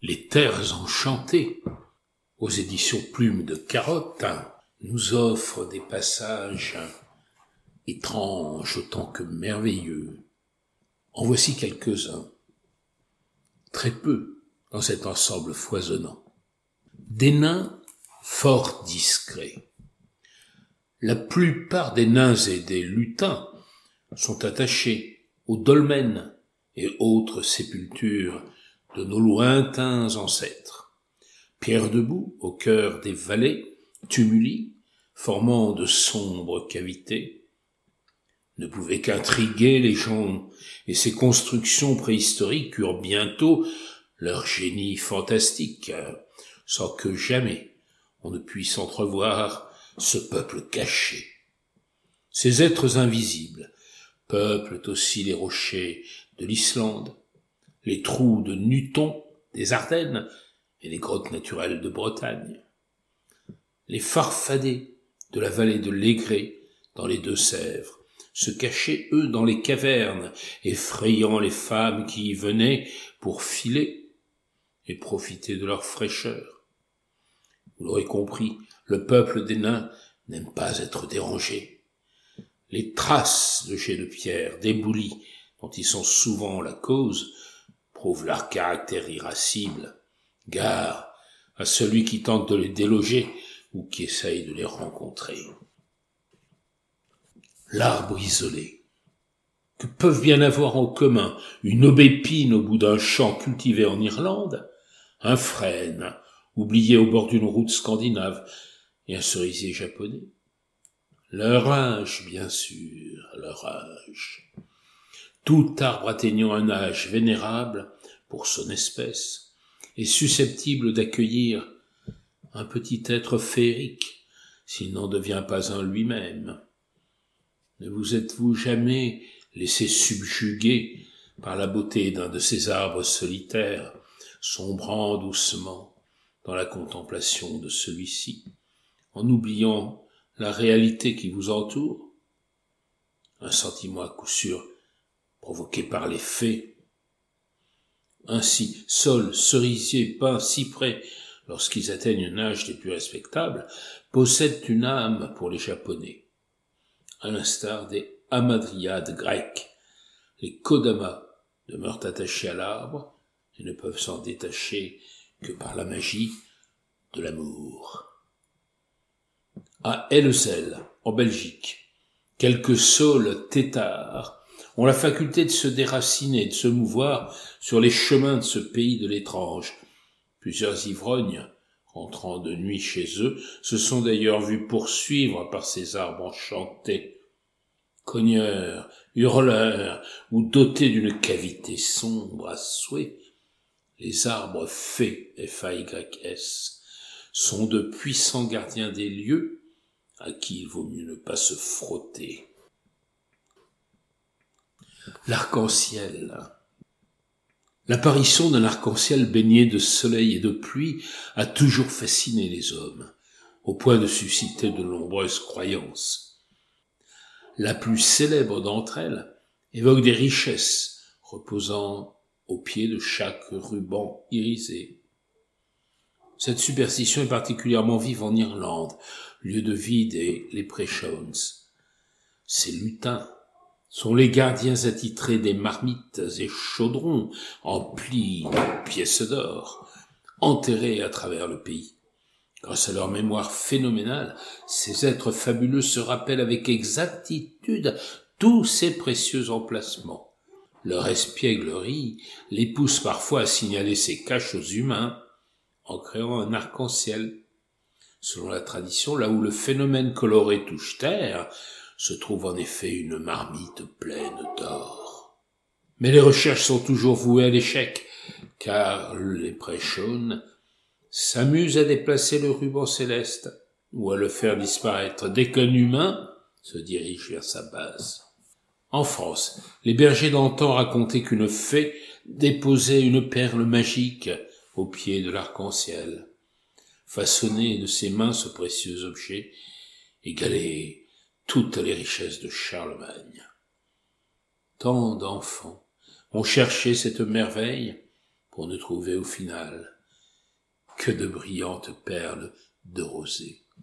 Les Terres enchantées, aux éditions Plume de Carotte, nous offrent des passages étranges autant que merveilleux. En voici quelques-uns. Très peu dans cet ensemble foisonnant. Des nains fort discrets. La plupart des nains et des lutins sont attachés aux dolmens et autres sépultures de nos lointains ancêtres. Pierre debout au cœur des vallées, tumuli, formant de sombres cavités, ne pouvaient qu'intriguer les gens, et ces constructions préhistoriques eurent bientôt leur génie fantastique, sans que jamais on ne puisse entrevoir ce peuple caché. Ces êtres invisibles peuplent aussi les rochers de l'Islande, les trous de Nuton des Ardennes et les grottes naturelles de Bretagne. Les farfadets de la vallée de l'Aigré dans les Deux-Sèvres se cachaient eux dans les cavernes, effrayant les femmes qui y venaient pour filer et profiter de leur fraîcheur. Vous l'aurez compris, le peuple des nains n'aime pas être dérangé. Les traces de jets de pierre, d'éboulis, dont ils sont souvent la cause, prouvent leur caractère irascible. Gare à celui qui tente de les déloger ou qui essaye de les rencontrer. L'arbre isolé. Que peuvent bien avoir en commun une aubépine au bout d'un champ cultivé en Irlande, un frêne oublié au bord d'une route scandinave et un cerisier japonais? Leur âge, bien sûr, leur âge. Tout arbre atteignant un âge vénérable pour son espèce est susceptible d'accueillir un petit être féerique s'il n'en devient pas un lui-même. Ne vous êtes-vous jamais laissé subjuguer par la beauté d'un de ces arbres solitaires, sombrant doucement dans la contemplation de celui-ci, en oubliant la réalité qui vous entoure? Un sentiment à coup sûr provoqué par les faits. Ainsi, sol, cerisier, pin, cyprès, lorsqu'ils atteignent un âge des plus respectables, possèdent une âme pour les Japonais, à l'instar des hamadryades grecques. Les kodamas demeurent attachés à l'arbre et ne peuvent s'en détacher que par la magie de l'amour. À Elzel, en Belgique, quelques saules têtards ont la faculté de se déraciner, de se mouvoir sur les chemins de ce pays de l'étrange. Plusieurs ivrognes, rentrant de nuit chez eux, se sont d'ailleurs vus poursuivre par ces arbres enchantés. Cogneurs, hurleurs, ou dotés d'une cavité sombre à souhait, les arbres faits, F-A-Y-S, sont de puissants gardiens des lieux à qui il vaut mieux ne pas se frotter. L'arc-en-ciel. L'apparition d'un arc-en-ciel baigné de soleil et de pluie a toujours fasciné les hommes, au point de susciter de nombreuses croyances. La plus célèbre d'entre elles évoque des richesses reposant au pied de chaque ruban irisé. Cette superstition est particulièrement vive en Irlande, lieu de vie des leprechauns. Ces lutins sont les gardiens attitrés des marmites et chaudrons emplis de pièces d'or, enterrés à travers le pays. Grâce à leur mémoire phénoménale, ces êtres fabuleux se rappellent avec exactitude tous ces précieux emplacements. Leur espièglerie les pousse parfois à signaler ces caches aux humains en créant un arc-en-ciel. Selon la tradition, là où le phénomène coloré touche terre, se trouve en effet une marmite pleine d'or. Mais les recherches sont toujours vouées à l'échec, car les préchaunes s'amusent à déplacer le ruban céleste ou à le faire disparaître dès qu'un humain se dirige vers sa base. En France, les bergers d'antan racontaient qu'une fée déposait une perle magique au pied de l'arc-en-ciel. Façonner de ses mains ce précieux objet égalait toutes les richesses de Charlemagne. Tant d'enfants ont cherché cette merveille pour ne trouver au final que de brillantes perles de rosée.